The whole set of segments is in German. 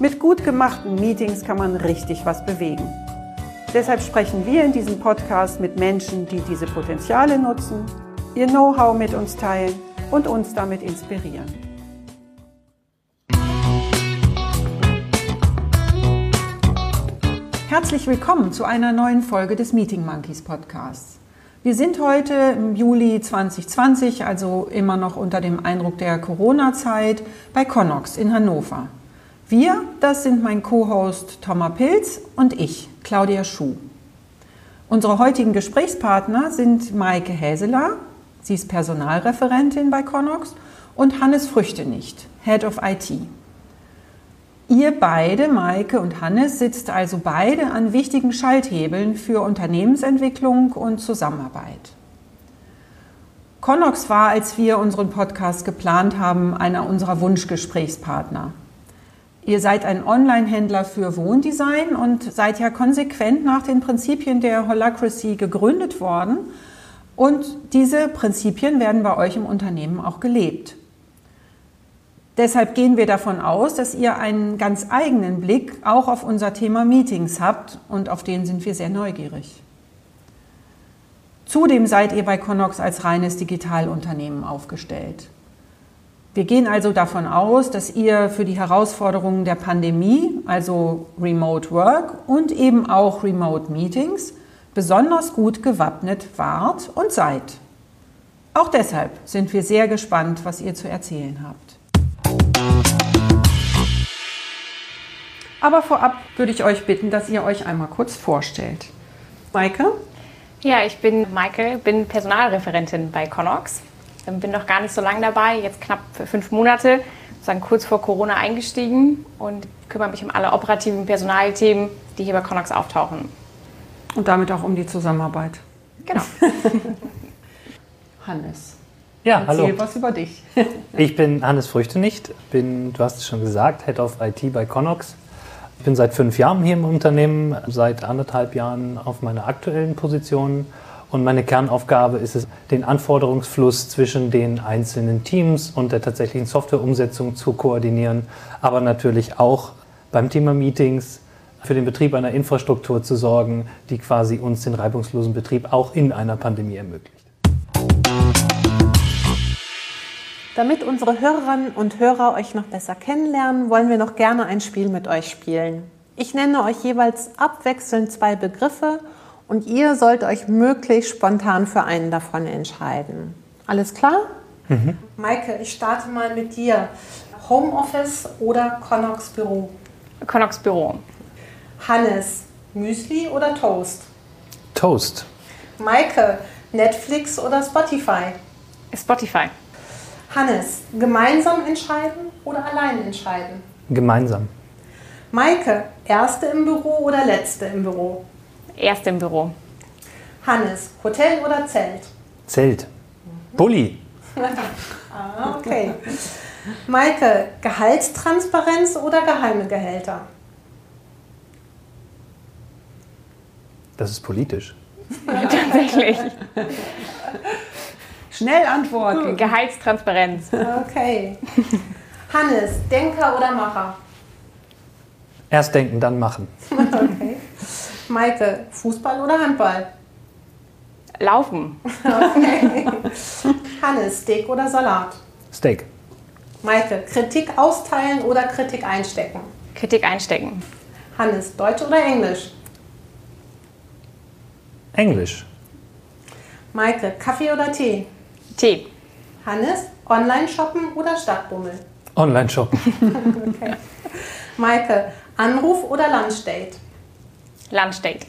Mit gut gemachten Meetings kann man richtig was bewegen. Deshalb sprechen wir in diesem Podcast mit Menschen, die diese Potenziale nutzen, ihr Know-how mit uns teilen und uns damit inspirieren. Herzlich willkommen zu einer neuen Folge des Meeting Monkeys Podcasts. Wir sind heute im Juli 2020, also immer noch unter dem Eindruck der Corona-Zeit, bei Connox in Hannover. Wir, das sind mein Co-Host Thomas Pilz und ich, Claudia Schuh. Unsere heutigen Gesprächspartner sind Maike Häseler, sie ist Personalreferentin bei Connox, und Hannes Früchtenicht, Head of IT. Ihr beide, Maike und Hannes, sitzt also beide an wichtigen Schalthebeln für Unternehmensentwicklung und Zusammenarbeit. Connox war, als wir unseren Podcast geplant haben, einer unserer Wunschgesprächspartner. Ihr seid ein Online-Händler für Wohndesign und seid ja konsequent nach den Prinzipien der Holacracy gegründet worden. Und diese Prinzipien werden bei euch im Unternehmen auch gelebt. Deshalb gehen wir davon aus, dass ihr einen ganz eigenen Blick auch auf unser Thema Meetings habt und auf den sind wir sehr neugierig. Zudem seid ihr bei Connox als reines Digitalunternehmen aufgestellt. Wir gehen also davon aus, dass ihr für die Herausforderungen der Pandemie, also Remote Work und eben auch Remote Meetings, besonders gut gewappnet wart und seid. Auch deshalb sind wir sehr gespannt, was ihr zu erzählen habt. Aber vorab würde ich euch bitten, dass ihr euch einmal kurz vorstellt. Maike? Ja, ich bin Maike, bin Personalreferentin bei Connox. Ähm, bin noch gar nicht so lange dabei, jetzt knapp fünf Monate, sozusagen kurz vor Corona eingestiegen und kümmere mich um alle operativen Personalthemen, die hier bei Connox auftauchen. Und damit auch um die Zusammenarbeit. Genau. Hannes. Ja, Erzähl hallo. was über dich. Ich bin Hannes Früchtenicht, bin, du hast es schon gesagt, Head of IT bei Connox. Ich bin seit fünf Jahren hier im Unternehmen, seit anderthalb Jahren auf meiner aktuellen Position. Und meine Kernaufgabe ist es, den Anforderungsfluss zwischen den einzelnen Teams und der tatsächlichen Softwareumsetzung zu koordinieren, aber natürlich auch beim Thema Meetings für den Betrieb einer Infrastruktur zu sorgen, die quasi uns den reibungslosen Betrieb auch in einer Pandemie ermöglicht. Damit unsere Hörerinnen und Hörer euch noch besser kennenlernen, wollen wir noch gerne ein Spiel mit euch spielen. Ich nenne euch jeweils abwechselnd zwei Begriffe und ihr sollt euch möglichst spontan für einen davon entscheiden. Alles klar? Mhm. Maike, ich starte mal mit dir. Homeoffice oder Connox Büro? Connox Büro. Hannes, Müsli oder Toast? Toast. Maike, Netflix oder Spotify? Spotify. Hannes, gemeinsam entscheiden oder allein entscheiden? Gemeinsam. Maike, erste im Büro oder letzte im Büro? Erste im Büro. Hannes, Hotel oder Zelt? Zelt. Bulli. ah, okay. Maike, Gehaltstransparenz oder geheime Gehälter? Das ist politisch. Tatsächlich. Schnell antworten. Gehaltstransparenz. Okay. Hannes, Denker oder Macher? Erst denken, dann machen. Okay. Maike, Fußball oder Handball? Laufen. Okay. Hannes, Steak oder Salat? Steak. Maike, Kritik austeilen oder Kritik einstecken? Kritik einstecken. Hannes, Deutsch oder Englisch? Englisch. Maike, Kaffee oder Tee? Tee. Hannes, Online shoppen oder Stadtbummel? Online shoppen. Okay. Maike, Anruf oder Lunchdate? Lunchdate.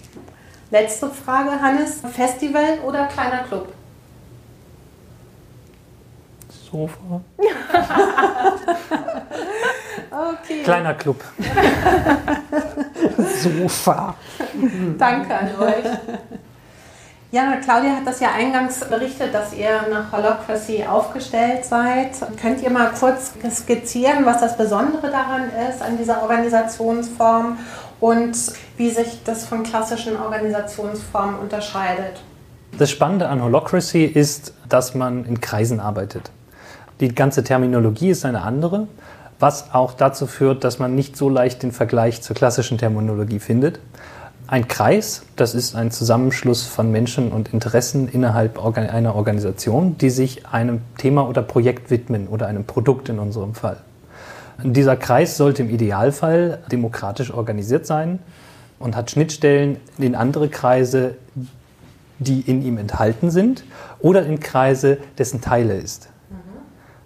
Letzte Frage, Hannes, Festival oder kleiner Club? Sofa. Okay. Kleiner Club. Sofa. Danke an euch. Ja, Claudia hat das ja eingangs berichtet, dass ihr nach Holocracy aufgestellt seid. Könnt ihr mal kurz skizzieren, was das Besondere daran ist, an dieser Organisationsform und wie sich das von klassischen Organisationsformen unterscheidet? Das Spannende an Holocracy ist, dass man in Kreisen arbeitet. Die ganze Terminologie ist eine andere, was auch dazu führt, dass man nicht so leicht den Vergleich zur klassischen Terminologie findet. Ein Kreis, das ist ein Zusammenschluss von Menschen und Interessen innerhalb einer Organisation, die sich einem Thema oder Projekt widmen oder einem Produkt in unserem Fall. Dieser Kreis sollte im Idealfall demokratisch organisiert sein und hat Schnittstellen in andere Kreise, die in ihm enthalten sind oder in Kreise, dessen Teile ist.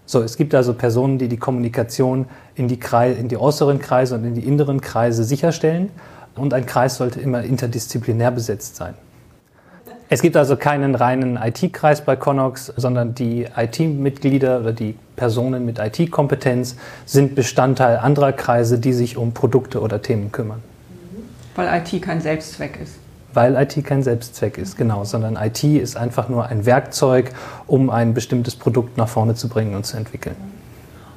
So, es gibt also Personen, die die Kommunikation in die, Kreise, in die äußeren Kreise und in die inneren Kreise sicherstellen und ein Kreis sollte immer interdisziplinär besetzt sein. Es gibt also keinen reinen IT-Kreis bei Connox, sondern die IT-Mitglieder oder die Personen mit IT-Kompetenz sind Bestandteil anderer Kreise, die sich um Produkte oder Themen kümmern. Weil IT kein Selbstzweck ist. Weil IT kein Selbstzweck ist, genau, sondern IT ist einfach nur ein Werkzeug, um ein bestimmtes Produkt nach vorne zu bringen und zu entwickeln.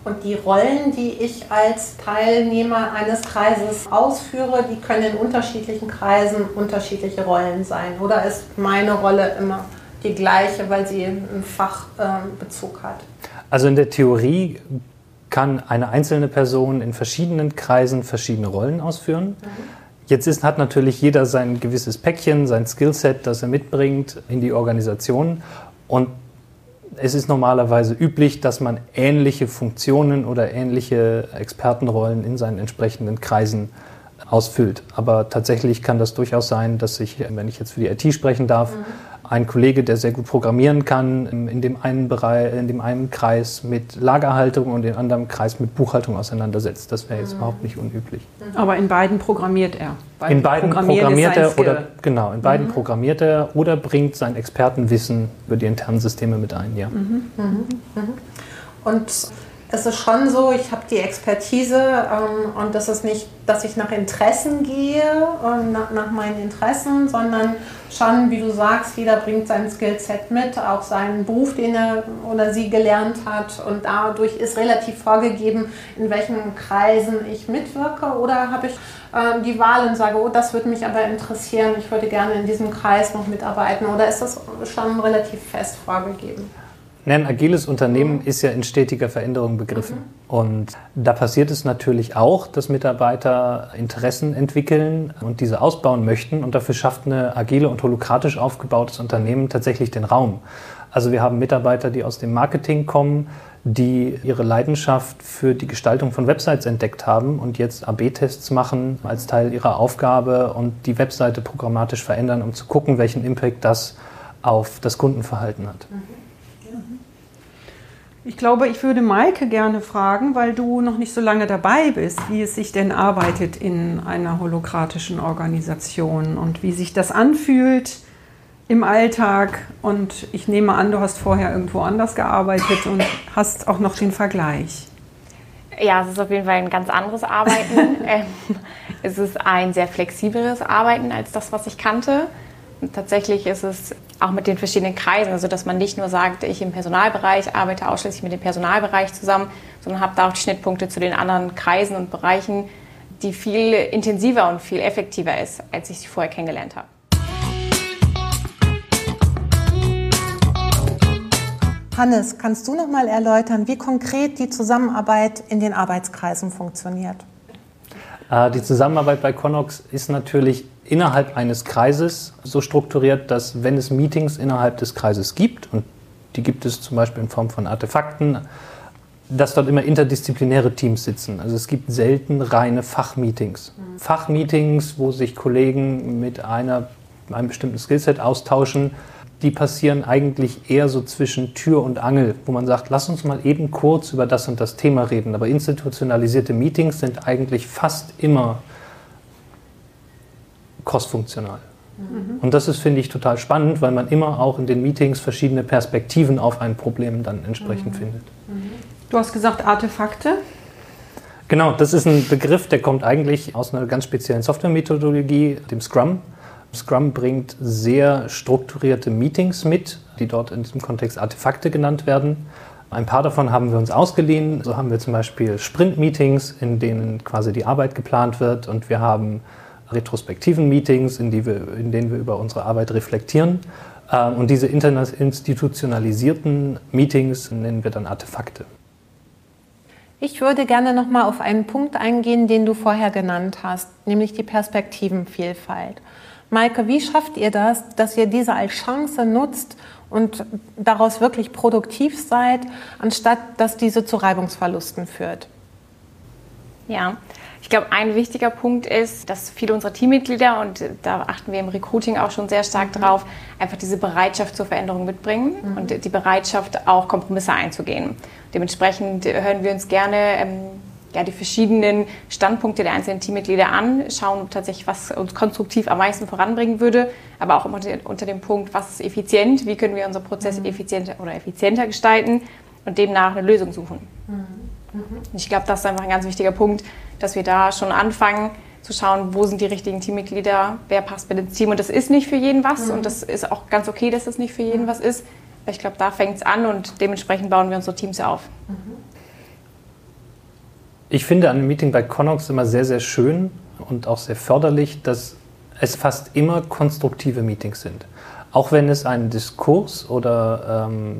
Und die Rollen, die ich als Teilnehmer eines Kreises ausführe, die können in unterschiedlichen Kreisen unterschiedliche Rollen sein. Oder ist meine Rolle immer die gleiche, weil sie einen Fachbezug hat? Also in der Theorie kann eine einzelne Person in verschiedenen Kreisen verschiedene Rollen ausführen. Mhm. Jetzt ist, hat natürlich jeder sein gewisses Päckchen, sein Skillset, das er mitbringt in die Organisation. Und es ist normalerweise üblich, dass man ähnliche Funktionen oder ähnliche Expertenrollen in seinen entsprechenden Kreisen ausfüllt. Aber tatsächlich kann das durchaus sein, dass ich, wenn ich jetzt für die IT sprechen darf, mhm ein Kollege, der sehr gut programmieren kann, in dem einen Bereich, in dem einen Kreis mit Lagerhaltung und in dem anderen Kreis mit Buchhaltung auseinandersetzt. Das wäre jetzt mhm. überhaupt nicht unüblich. Aber in beiden programmiert er. Beiden in beiden programmiert er oder genau, in beiden mhm. programmiert er oder bringt sein Expertenwissen über die internen Systeme mit ein, ja. Mhm. mhm. mhm. Und es ist schon so, ich habe die Expertise ähm, und das ist nicht, dass ich nach Interessen gehe, äh, nach, nach, meinen Interessen, sondern schon, wie du sagst, jeder bringt sein Skillset mit, auch seinen Beruf, den er oder sie gelernt hat. Und dadurch ist relativ vorgegeben, in welchen Kreisen ich mitwirke. Oder habe ich äh, die Wahl und sage, oh, das würde mich aber interessieren, ich würde gerne in diesem Kreis noch mitarbeiten. Oder ist das schon relativ fest vorgegeben? Ein agiles Unternehmen ist ja in stetiger Veränderung begriffen. Mhm. Und da passiert es natürlich auch, dass Mitarbeiter Interessen entwickeln und diese ausbauen möchten. Und dafür schafft eine agile und holokratisch aufgebautes Unternehmen tatsächlich den Raum. Also wir haben Mitarbeiter, die aus dem Marketing kommen, die ihre Leidenschaft für die Gestaltung von Websites entdeckt haben und jetzt AB-Tests machen als Teil ihrer Aufgabe und die Webseite programmatisch verändern, um zu gucken, welchen Impact das auf das Kundenverhalten hat. Mhm. Ich glaube, ich würde Maike gerne fragen, weil du noch nicht so lange dabei bist, wie es sich denn arbeitet in einer holokratischen Organisation und wie sich das anfühlt im Alltag. Und ich nehme an, du hast vorher irgendwo anders gearbeitet und hast auch noch den Vergleich. Ja, es ist auf jeden Fall ein ganz anderes Arbeiten. Ähm, es ist ein sehr flexibles Arbeiten als das, was ich kannte. Tatsächlich ist es auch mit den verschiedenen Kreisen, also dass man nicht nur sagt, ich im Personalbereich arbeite ausschließlich mit dem Personalbereich zusammen, sondern habe da auch die Schnittpunkte zu den anderen Kreisen und Bereichen, die viel intensiver und viel effektiver ist, als ich sie vorher kennengelernt habe. Hannes, kannst du noch mal erläutern, wie konkret die Zusammenarbeit in den Arbeitskreisen funktioniert? Äh, die Zusammenarbeit bei Connox ist natürlich innerhalb eines Kreises so strukturiert, dass wenn es Meetings innerhalb des Kreises gibt, und die gibt es zum Beispiel in Form von Artefakten, dass dort immer interdisziplinäre Teams sitzen. Also es gibt selten reine Fachmeetings. Mhm. Fachmeetings, wo sich Kollegen mit einer, einem bestimmten Skillset austauschen, die passieren eigentlich eher so zwischen Tür und Angel, wo man sagt, lass uns mal eben kurz über das und das Thema reden. Aber institutionalisierte Meetings sind eigentlich fast immer crossfunktional. Mhm. Und das ist, finde ich, total spannend, weil man immer auch in den Meetings verschiedene Perspektiven auf ein Problem dann entsprechend mhm. findet. Du hast gesagt Artefakte. Genau, das ist ein Begriff, der kommt eigentlich aus einer ganz speziellen Software-Methodologie, dem Scrum. Scrum bringt sehr strukturierte Meetings mit, die dort in diesem Kontext Artefakte genannt werden. Ein paar davon haben wir uns ausgeliehen. So haben wir zum Beispiel Sprint-Meetings, in denen quasi die Arbeit geplant wird und wir haben retrospektiven Meetings, in, wir, in denen wir über unsere Arbeit reflektieren. Ähm, und diese institutionalisierten Meetings nennen wir dann Artefakte. Ich würde gerne noch mal auf einen Punkt eingehen, den du vorher genannt hast, nämlich die Perspektivenvielfalt. Maike, wie schafft ihr das, dass ihr diese als Chance nutzt und daraus wirklich produktiv seid, anstatt dass diese zu Reibungsverlusten führt? Ja, ich glaube, ein wichtiger Punkt ist, dass viele unserer Teammitglieder, und da achten wir im Recruiting auch schon sehr stark mhm. drauf, einfach diese Bereitschaft zur Veränderung mitbringen mhm. und die Bereitschaft, auch Kompromisse einzugehen. Dementsprechend hören wir uns gerne ähm, ja, die verschiedenen Standpunkte der einzelnen Teammitglieder an, schauen tatsächlich, was uns konstruktiv am meisten voranbringen würde, aber auch unter, unter dem Punkt, was ist effizient, wie können wir unsere Prozesse mhm. effizienter oder effizienter gestalten und demnach eine Lösung suchen. Mhm. Mhm. Ich glaube, das ist einfach ein ganz wichtiger Punkt, dass wir da schon anfangen zu schauen, wo sind die richtigen Teammitglieder, wer passt mit ins Team. Und das ist nicht für jeden was mhm. und das ist auch ganz okay, dass das nicht für jeden was ist. Ich glaube, da fängt es an und dementsprechend bauen wir unsere Teams auf. Ich finde an einem Meeting bei Connox immer sehr, sehr schön und auch sehr förderlich, dass es fast immer konstruktive Meetings sind. Auch wenn es einen Diskurs oder ähm,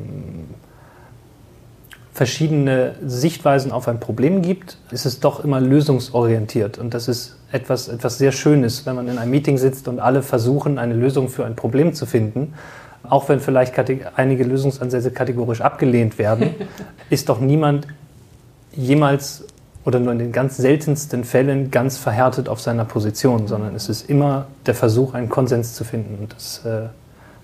verschiedene Sichtweisen auf ein Problem gibt, ist es doch immer lösungsorientiert. Und das ist etwas, etwas sehr Schönes, wenn man in einem Meeting sitzt und alle versuchen, eine Lösung für ein Problem zu finden. Auch wenn vielleicht einige Lösungsansätze kategorisch abgelehnt werden, ist doch niemand jemals oder nur in den ganz seltensten Fällen ganz verhärtet auf seiner Position, sondern es ist immer der Versuch, einen Konsens zu finden. Und das äh,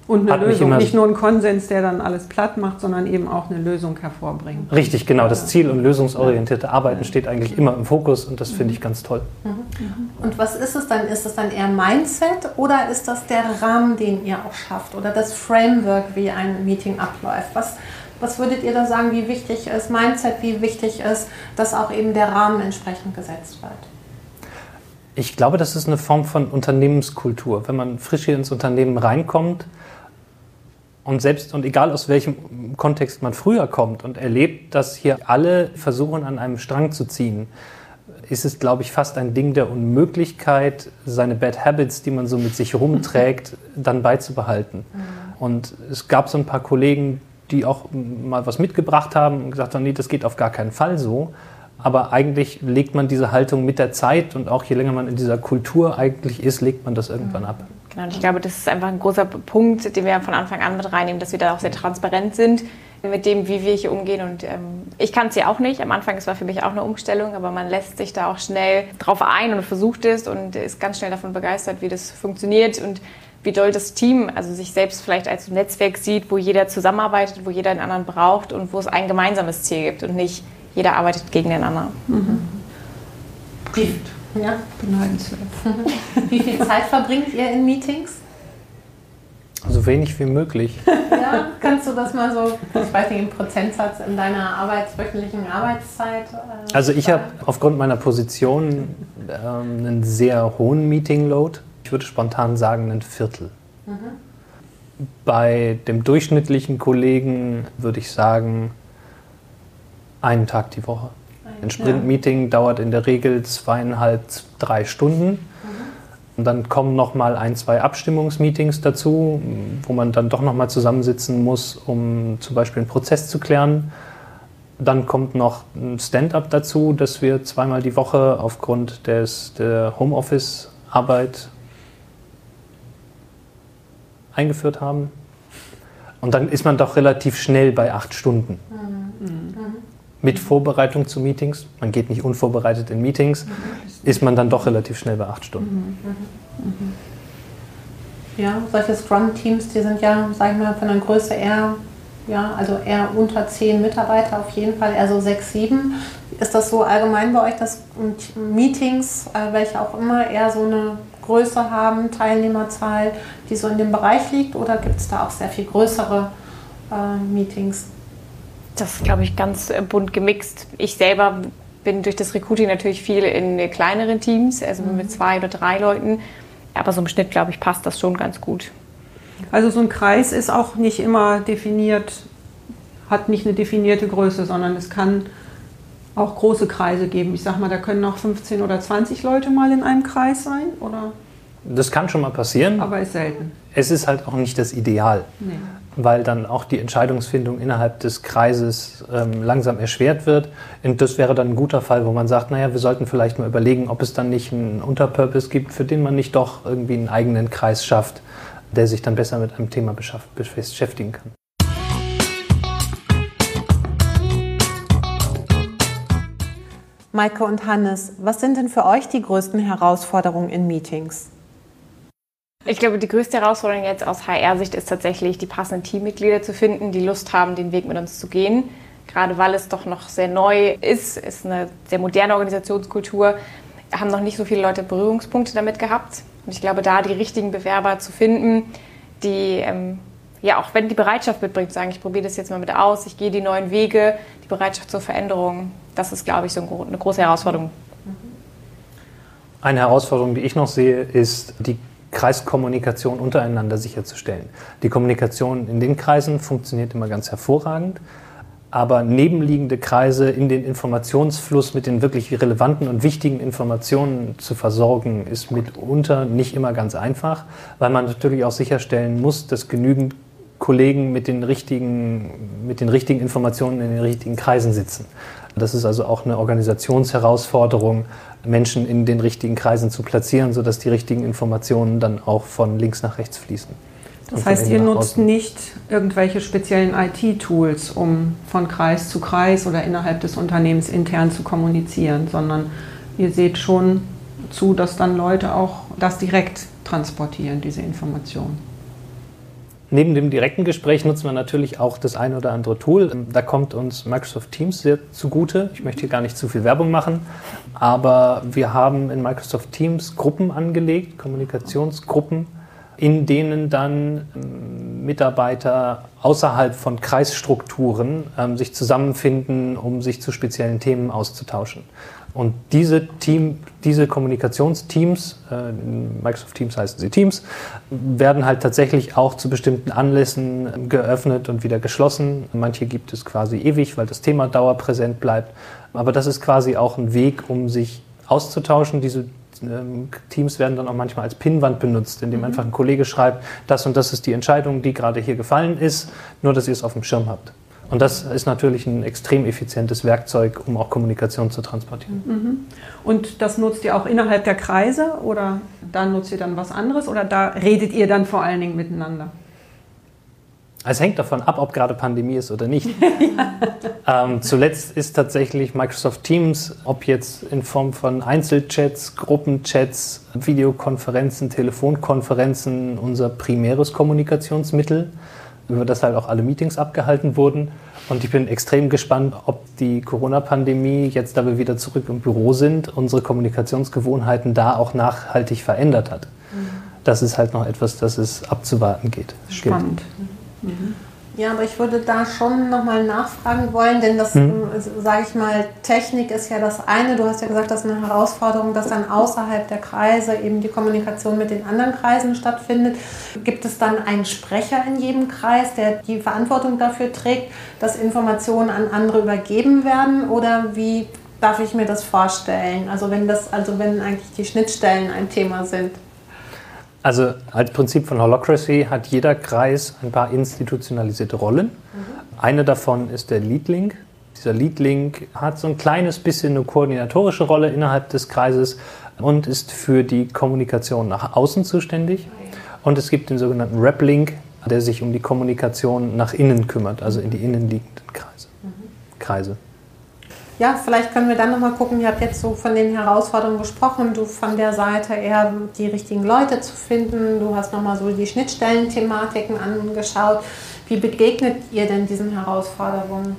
und eine Hat Lösung, nicht nur ein Konsens, der dann alles platt macht, sondern eben auch eine Lösung hervorbringt. Richtig, genau. Das Ziel und lösungsorientierte Arbeiten steht eigentlich immer im Fokus und das finde ich ganz toll. Mhm. Und was ist es dann? Ist es dann eher Mindset oder ist das der Rahmen, den ihr auch schafft oder das Framework, wie ein Meeting abläuft? Was, was würdet ihr da sagen, wie wichtig ist Mindset, wie wichtig ist, dass auch eben der Rahmen entsprechend gesetzt wird? Ich glaube, das ist eine Form von Unternehmenskultur. Wenn man frisch hier ins Unternehmen reinkommt, und selbst und egal aus welchem Kontext man früher kommt und erlebt, dass hier alle versuchen, an einem Strang zu ziehen, ist es, glaube ich, fast ein Ding der Unmöglichkeit, seine Bad Habits, die man so mit sich rumträgt, dann beizubehalten. Mhm. Und es gab so ein paar Kollegen, die auch mal was mitgebracht haben und gesagt haben, nee, das geht auf gar keinen Fall so. Aber eigentlich legt man diese Haltung mit der Zeit und auch je länger man in dieser Kultur eigentlich ist, legt man das irgendwann ab. Genau, und ich glaube, das ist einfach ein großer Punkt, den wir von Anfang an mit reinnehmen, dass wir da auch sehr transparent sind mit dem, wie wir hier umgehen. Und ähm, ich kann es ja auch nicht. Am Anfang, es war für mich auch eine Umstellung, aber man lässt sich da auch schnell drauf ein und versucht es und ist ganz schnell davon begeistert, wie das funktioniert und wie doll das Team, also sich selbst vielleicht als Netzwerk sieht, wo jeder zusammenarbeitet, wo jeder den anderen braucht und wo es ein gemeinsames Ziel gibt und nicht jeder arbeitet gegen den anderen. Mhm. Gut. Ja. Beneidenswert. Wie viel Zeit verbringt ihr in Meetings? So wenig wie möglich. Ja, kannst du das mal so, ich weiß nicht, im Prozentsatz in deiner Arbeits-, wöchentlichen Arbeitszeit? Äh, also ich habe aufgrund meiner Position ähm, einen sehr hohen Meeting-Load. Ich würde spontan sagen ein Viertel. Mhm. Bei dem durchschnittlichen Kollegen würde ich sagen einen Tag die Woche. Ein Sprint-Meeting ja. dauert in der Regel zweieinhalb, drei Stunden. Mhm. Und dann kommen noch mal ein, zwei Abstimmungsmeetings dazu, wo man dann doch noch mal zusammensitzen muss, um zum Beispiel einen Prozess zu klären. Dann kommt noch ein Stand-up dazu, das wir zweimal die Woche aufgrund des, der Homeoffice-Arbeit eingeführt haben. Und dann ist man doch relativ schnell bei acht Stunden. Mhm. Mhm mit Vorbereitung zu Meetings, man geht nicht unvorbereitet in Meetings, ist man dann doch relativ schnell bei acht Stunden. Ja, solche Scrum-Teams, die sind ja, sag ich mal, von der Größe eher, ja, also eher unter zehn Mitarbeiter auf jeden Fall, eher so sechs, sieben. Ist das so allgemein bei euch, dass Meetings, äh, welche auch immer, eher so eine Größe haben, Teilnehmerzahl, die so in dem Bereich liegt? Oder gibt es da auch sehr viel größere äh, Meetings? Das ist, glaube ich, ganz äh, bunt gemixt. Ich selber bin durch das Recruiting natürlich viel in kleineren Teams, also mhm. mit zwei oder drei Leuten. Aber so im Schnitt, glaube ich, passt das schon ganz gut. Also so ein Kreis ist auch nicht immer definiert, hat nicht eine definierte Größe, sondern es kann auch große Kreise geben. Ich sage mal, da können auch 15 oder 20 Leute mal in einem Kreis sein, oder? Das kann schon mal passieren. Aber ist selten. Es ist halt auch nicht das Ideal. Nee weil dann auch die Entscheidungsfindung innerhalb des Kreises ähm, langsam erschwert wird. Und das wäre dann ein guter Fall, wo man sagt, naja, wir sollten vielleicht mal überlegen, ob es dann nicht einen Unterpurpose gibt, für den man nicht doch irgendwie einen eigenen Kreis schafft, der sich dann besser mit einem Thema beschäftigen kann. Maike und Hannes, was sind denn für euch die größten Herausforderungen in Meetings? Ich glaube, die größte Herausforderung jetzt aus HR-Sicht ist tatsächlich, die passenden Teammitglieder zu finden, die Lust haben, den Weg mit uns zu gehen. Gerade weil es doch noch sehr neu ist, ist eine sehr moderne Organisationskultur, haben noch nicht so viele Leute Berührungspunkte damit gehabt. Und ich glaube, da die richtigen Bewerber zu finden, die ähm, ja auch wenn die Bereitschaft mitbringt, sagen, ich probiere das jetzt mal mit aus, ich gehe die neuen Wege, Bereitschaft zur Veränderung, das ist, glaube ich, so eine große Herausforderung. Eine Herausforderung, die ich noch sehe, ist die Kreiskommunikation untereinander sicherzustellen. Die Kommunikation in den Kreisen funktioniert immer ganz hervorragend, aber nebenliegende Kreise in den Informationsfluss mit den wirklich relevanten und wichtigen Informationen zu versorgen, ist mitunter nicht immer ganz einfach, weil man natürlich auch sicherstellen muss, dass genügend Kollegen mit den richtigen, mit den richtigen Informationen in den richtigen Kreisen sitzen. Das ist also auch eine Organisationsherausforderung, Menschen in den richtigen Kreisen zu platzieren, sodass die richtigen Informationen dann auch von links nach rechts fließen. Das heißt, ihr nutzt nicht irgendwelche speziellen IT-Tools, um von Kreis zu Kreis oder innerhalb des Unternehmens intern zu kommunizieren, sondern ihr seht schon zu, dass dann Leute auch das direkt transportieren, diese Informationen. Neben dem direkten Gespräch nutzen wir natürlich auch das eine oder andere Tool. Da kommt uns Microsoft Teams sehr zugute. Ich möchte hier gar nicht zu viel Werbung machen, aber wir haben in Microsoft Teams Gruppen angelegt, Kommunikationsgruppen, in denen dann ähm, Mitarbeiter außerhalb von Kreisstrukturen ähm, sich zusammenfinden, um sich zu speziellen Themen auszutauschen. Und diese, Team, diese Kommunikationsteams, äh, Microsoft Teams heißen sie Teams, werden halt tatsächlich auch zu bestimmten Anlässen geöffnet und wieder geschlossen. Manche gibt es quasi ewig, weil das Thema dauerpräsent bleibt. Aber das ist quasi auch ein Weg, um sich auszutauschen. Diese ähm, Teams werden dann auch manchmal als Pinnwand benutzt, indem mhm. einfach ein Kollege schreibt, das und das ist die Entscheidung, die gerade hier gefallen ist, nur dass ihr es auf dem Schirm habt. Und das ist natürlich ein extrem effizientes Werkzeug, um auch Kommunikation zu transportieren. Mhm. Und das nutzt ihr auch innerhalb der Kreise oder da nutzt ihr dann was anderes oder da redet ihr dann vor allen Dingen miteinander? Es hängt davon ab, ob gerade Pandemie ist oder nicht. ja. ähm, zuletzt ist tatsächlich Microsoft Teams, ob jetzt in Form von Einzelchats, Gruppenchats, Videokonferenzen, Telefonkonferenzen, unser primäres Kommunikationsmittel über das halt auch alle Meetings abgehalten wurden. Und ich bin extrem gespannt, ob die Corona-Pandemie, jetzt da wir wieder zurück im Büro sind, unsere Kommunikationsgewohnheiten da auch nachhaltig verändert hat. Mhm. Das ist halt noch etwas, das es abzuwarten geht. Spannend. Mhm. Ja, aber ich würde da schon nochmal nachfragen wollen, denn das, hm. sage ich mal, Technik ist ja das eine. Du hast ja gesagt, das ist eine Herausforderung, dass dann außerhalb der Kreise eben die Kommunikation mit den anderen Kreisen stattfindet. Gibt es dann einen Sprecher in jedem Kreis, der die Verantwortung dafür trägt, dass Informationen an andere übergeben werden? Oder wie darf ich mir das vorstellen? Also wenn das, also wenn eigentlich die Schnittstellen ein Thema sind. Also als Prinzip von Holocracy hat jeder Kreis ein paar institutionalisierte Rollen. Mhm. Eine davon ist der Leadlink. Dieser Leadlink hat so ein kleines bisschen eine koordinatorische Rolle innerhalb des Kreises und ist für die Kommunikation nach außen zuständig. Und es gibt den sogenannten Rep-Link, der sich um die Kommunikation nach innen kümmert, also in die innenliegenden Kreise. Mhm. Kreise ja, vielleicht können wir dann nochmal gucken, ihr habt jetzt so von den Herausforderungen gesprochen, du von der Seite eher die richtigen Leute zu finden, du hast nochmal so die Schnittstellenthematiken angeschaut. Wie begegnet ihr denn diesen Herausforderungen?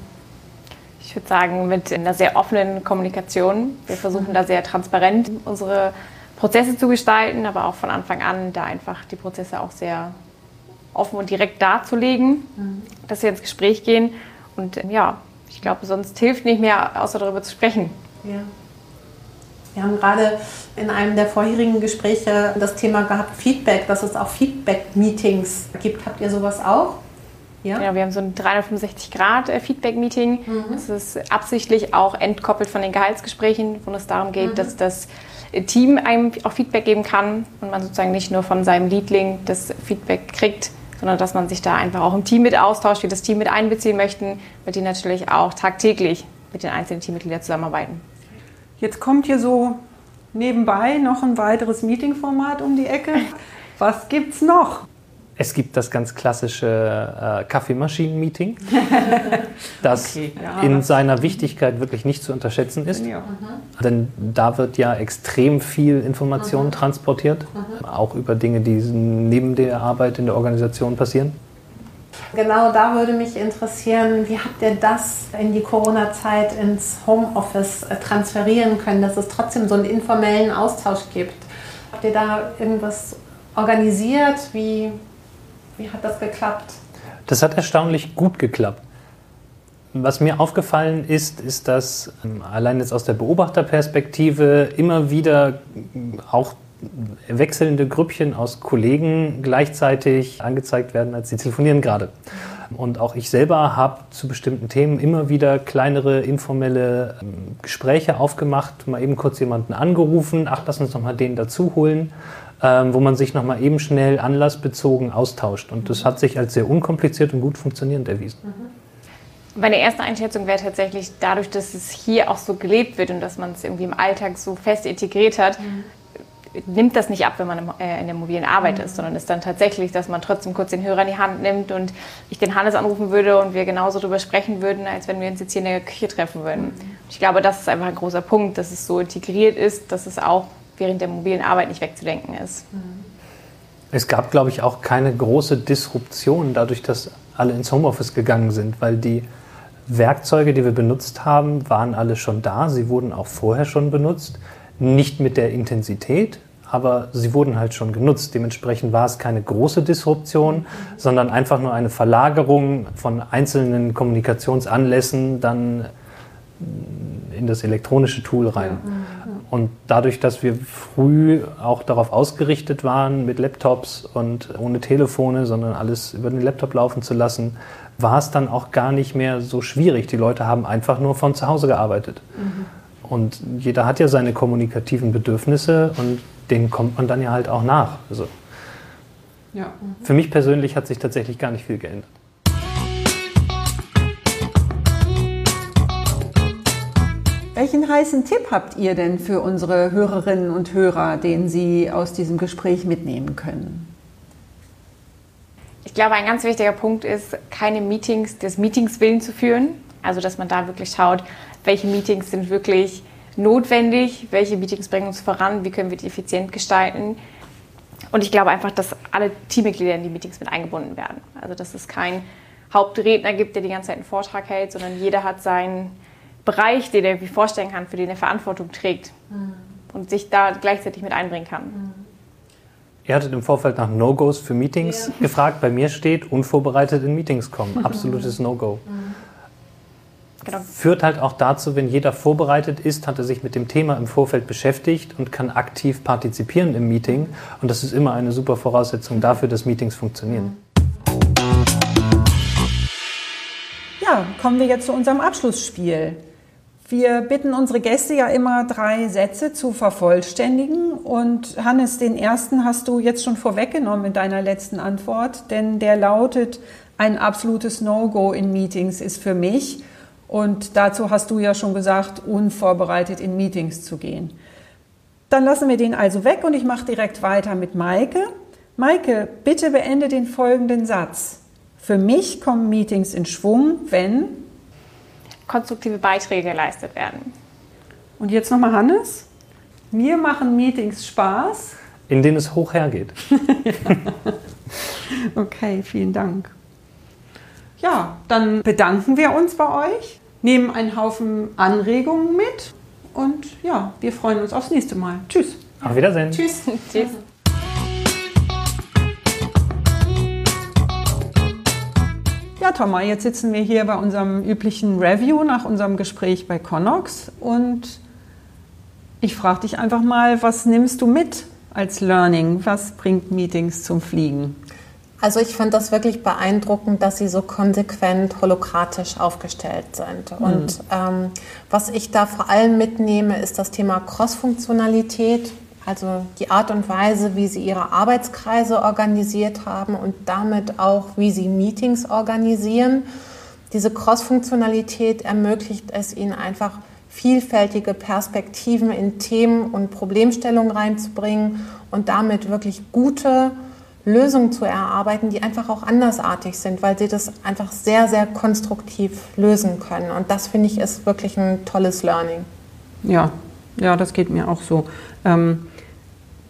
Ich würde sagen, mit einer sehr offenen Kommunikation. Wir versuchen da sehr transparent unsere Prozesse zu gestalten, aber auch von Anfang an da einfach die Prozesse auch sehr offen und direkt darzulegen, mhm. dass wir ins Gespräch gehen. Und ja, ich glaube, sonst hilft nicht mehr, außer darüber zu sprechen. Ja. Wir haben gerade in einem der vorherigen Gespräche das Thema gehabt, Feedback, dass es auch Feedback-Meetings gibt. Habt ihr sowas auch? Ja? ja, wir haben so ein 365-Grad-Feedback-Meeting. Mhm. Das ist absichtlich auch entkoppelt von den Gehaltsgesprächen, wo es darum geht, mhm. dass das Team einem auch Feedback geben kann und man sozusagen nicht nur von seinem Leadling das Feedback kriegt, sondern dass man sich da einfach auch im Team mit austauscht, wie das Team mit einbeziehen möchten, weil die natürlich auch tagtäglich mit den einzelnen Teammitgliedern zusammenarbeiten. Jetzt kommt hier so nebenbei noch ein weiteres Meetingformat um die Ecke. Was gibt's noch? Es gibt das ganz klassische äh, Kaffeemaschinen-Meeting, das okay, ja, in seiner Wichtigkeit wirklich nicht zu unterschätzen ist. Mhm. Denn da wird ja extrem viel Information mhm. transportiert, mhm. auch über Dinge, die neben der Arbeit in der Organisation passieren. Genau da würde mich interessieren, wie habt ihr das in die Corona-Zeit ins Homeoffice äh, transferieren können, dass es trotzdem so einen informellen Austausch gibt? Habt ihr da irgendwas organisiert? Wie, wie hat das geklappt? Das hat erstaunlich gut geklappt. Was mir aufgefallen ist, ist, dass ähm, allein jetzt aus der Beobachterperspektive immer wieder auch wechselnde Grüppchen aus Kollegen gleichzeitig angezeigt werden, als sie telefonieren gerade. Und auch ich selber habe zu bestimmten Themen immer wieder kleinere informelle ähm, Gespräche aufgemacht, mal eben kurz jemanden angerufen, ach, lass uns noch mal den dazu holen, ähm, wo man sich noch mal eben schnell anlassbezogen austauscht. Und das hat sich als sehr unkompliziert und gut funktionierend erwiesen. Meine erste Einschätzung wäre tatsächlich dadurch, dass es hier auch so gelebt wird und dass man es irgendwie im Alltag so fest integriert hat, mhm nimmt das nicht ab, wenn man äh, in der mobilen Arbeit ist, sondern ist dann tatsächlich, dass man trotzdem kurz den Hörer in die Hand nimmt und ich den Hannes anrufen würde und wir genauso darüber sprechen würden, als wenn wir uns jetzt hier in der Küche treffen würden. Ich glaube, das ist einfach ein großer Punkt, dass es so integriert ist, dass es auch während der mobilen Arbeit nicht wegzudenken ist. Es gab, glaube ich, auch keine große Disruption dadurch, dass alle ins Homeoffice gegangen sind, weil die Werkzeuge, die wir benutzt haben, waren alle schon da. Sie wurden auch vorher schon benutzt. Nicht mit der Intensität, aber sie wurden halt schon genutzt. Dementsprechend war es keine große Disruption, sondern einfach nur eine Verlagerung von einzelnen Kommunikationsanlässen dann in das elektronische Tool rein. Und dadurch, dass wir früh auch darauf ausgerichtet waren, mit Laptops und ohne Telefone, sondern alles über den Laptop laufen zu lassen, war es dann auch gar nicht mehr so schwierig. Die Leute haben einfach nur von zu Hause gearbeitet. Mhm. Und jeder hat ja seine kommunikativen Bedürfnisse und denen kommt man dann ja halt auch nach. Also ja. Für mich persönlich hat sich tatsächlich gar nicht viel geändert. Welchen heißen Tipp habt ihr denn für unsere Hörerinnen und Hörer, den sie aus diesem Gespräch mitnehmen können? Ich glaube, ein ganz wichtiger Punkt ist, keine Meetings des Meetings willen zu führen. Also, dass man da wirklich schaut, welche Meetings sind wirklich notwendig, welche Meetings bringen uns voran, wie können wir die effizient gestalten. Und ich glaube einfach, dass alle Teammitglieder in die Meetings mit eingebunden werden. Also dass es keinen Hauptredner gibt, der die ganze Zeit einen Vortrag hält, sondern jeder hat seinen Bereich, den er sich vorstellen kann, für den er Verantwortung trägt mhm. und sich da gleichzeitig mit einbringen kann. Mhm. Ihr hattet im Vorfeld nach No-Gos für Meetings ja. gefragt. Bei mir steht unvorbereitet in Meetings kommen. Absolutes No-Go. Mhm. Genau. Führt halt auch dazu, wenn jeder vorbereitet ist, hat er sich mit dem Thema im Vorfeld beschäftigt und kann aktiv partizipieren im Meeting. Und das ist immer eine super Voraussetzung dafür, dass Meetings funktionieren. Ja, kommen wir jetzt zu unserem Abschlussspiel. Wir bitten unsere Gäste ja immer, drei Sätze zu vervollständigen. Und Hannes, den ersten hast du jetzt schon vorweggenommen in deiner letzten Antwort, denn der lautet, ein absolutes No-Go in Meetings ist für mich und dazu hast du ja schon gesagt, unvorbereitet in Meetings zu gehen. Dann lassen wir den also weg und ich mache direkt weiter mit Maike. Maike, bitte beende den folgenden Satz. Für mich kommen Meetings in Schwung, wenn konstruktive Beiträge geleistet werden. Und jetzt nochmal Hannes. Mir machen Meetings Spaß. In denen es hoch hergeht. okay, vielen Dank. Ja, dann bedanken wir uns bei euch, nehmen einen Haufen Anregungen mit und ja, wir freuen uns aufs nächste Mal. Tschüss. Auf Wiedersehen. Tschüss. Tschüss. Ja, Thomas, jetzt sitzen wir hier bei unserem üblichen Review nach unserem Gespräch bei Connox und Ich frage dich einfach mal, was nimmst du mit als Learning? Was bringt Meetings zum Fliegen? Also ich finde das wirklich beeindruckend, dass sie so konsequent holokratisch aufgestellt sind. Mhm. Und ähm, was ich da vor allem mitnehme, ist das Thema Cross-Funktionalität, also die Art und Weise, wie sie ihre Arbeitskreise organisiert haben und damit auch, wie sie Meetings organisieren. Diese Cross-Funktionalität ermöglicht es ihnen einfach, vielfältige Perspektiven in Themen und Problemstellungen reinzubringen und damit wirklich gute Lösungen zu erarbeiten, die einfach auch andersartig sind, weil sie das einfach sehr, sehr konstruktiv lösen können. Und das finde ich ist wirklich ein tolles Learning. Ja, ja, das geht mir auch so. Ähm,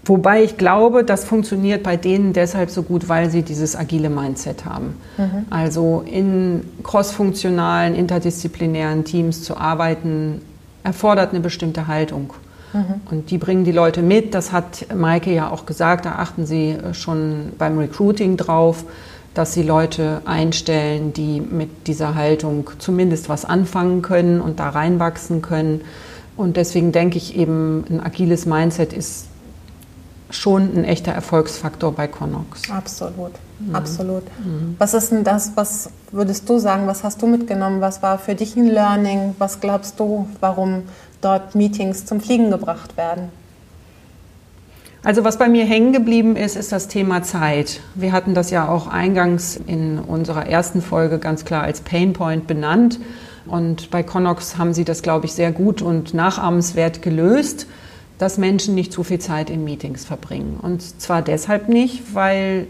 wobei ich glaube, das funktioniert bei denen deshalb so gut, weil sie dieses agile Mindset haben. Mhm. Also in crossfunktionalen, interdisziplinären Teams zu arbeiten, erfordert eine bestimmte Haltung. Mhm. Und die bringen die Leute mit. Das hat Maike ja auch gesagt. Da achten sie äh, schon beim Recruiting drauf, dass sie Leute einstellen, die mit dieser Haltung zumindest was anfangen können und da reinwachsen können. Und deswegen denke ich eben, ein agiles Mindset ist schon ein echter Erfolgsfaktor bei Connox. Absolut, mhm. absolut. Mhm. Was ist denn das, was würdest du sagen, was hast du mitgenommen? Was war für dich ein Learning? Was glaubst du, warum dort Meetings zum Fliegen gebracht werden? Also was bei mir hängen geblieben ist, ist das Thema Zeit. Wir hatten das ja auch eingangs in unserer ersten Folge ganz klar als Painpoint benannt. Und bei Connox haben sie das, glaube ich, sehr gut und nachahmenswert gelöst dass Menschen nicht zu viel Zeit in Meetings verbringen. Und zwar deshalb nicht, weil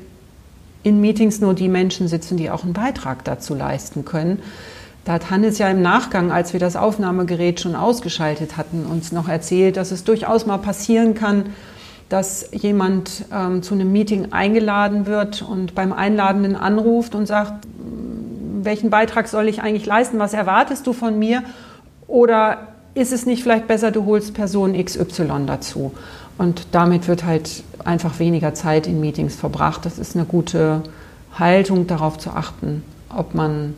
in Meetings nur die Menschen sitzen, die auch einen Beitrag dazu leisten können. Da hat Hannes ja im Nachgang, als wir das Aufnahmegerät schon ausgeschaltet hatten, uns noch erzählt, dass es durchaus mal passieren kann, dass jemand ähm, zu einem Meeting eingeladen wird und beim Einladenden anruft und sagt, welchen Beitrag soll ich eigentlich leisten, was erwartest du von mir? Oder ist es nicht vielleicht besser, du holst Person XY dazu? Und damit wird halt einfach weniger Zeit in Meetings verbracht. Das ist eine gute Haltung, darauf zu achten, ob man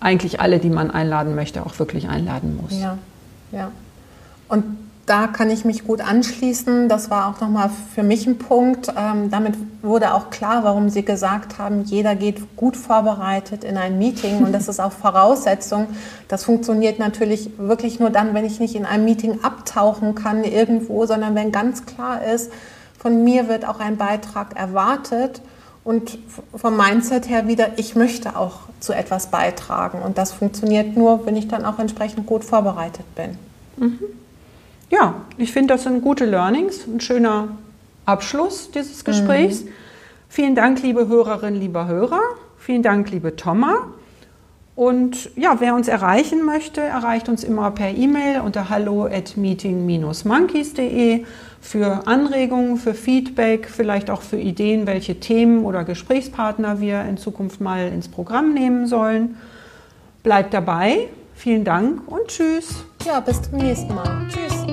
eigentlich alle, die man einladen möchte, auch wirklich einladen muss. Ja, ja. Und da kann ich mich gut anschließen. Das war auch nochmal für mich ein Punkt. Ähm, damit wurde auch klar, warum Sie gesagt haben, jeder geht gut vorbereitet in ein Meeting und das ist auch Voraussetzung. Das funktioniert natürlich wirklich nur dann, wenn ich nicht in einem Meeting abtauchen kann irgendwo, sondern wenn ganz klar ist, von mir wird auch ein Beitrag erwartet. Und vom Mindset her wieder, ich möchte auch zu etwas beitragen. Und das funktioniert nur, wenn ich dann auch entsprechend gut vorbereitet bin. Mhm ja, ich finde, das sind gute Learnings, ein schöner Abschluss dieses Gesprächs. Mhm. Vielen Dank, liebe Hörerinnen, lieber Hörer. Vielen Dank, liebe Thomas. Und ja, wer uns erreichen möchte, erreicht uns immer per E-Mail unter hallo at meeting-monkeys.de für Anregungen, für Feedback, vielleicht auch für Ideen, welche Themen oder Gesprächspartner wir in Zukunft mal ins Programm nehmen sollen. Bleibt dabei. Vielen Dank und tschüss. Ja, bis zum nächsten Mal. Tschüss.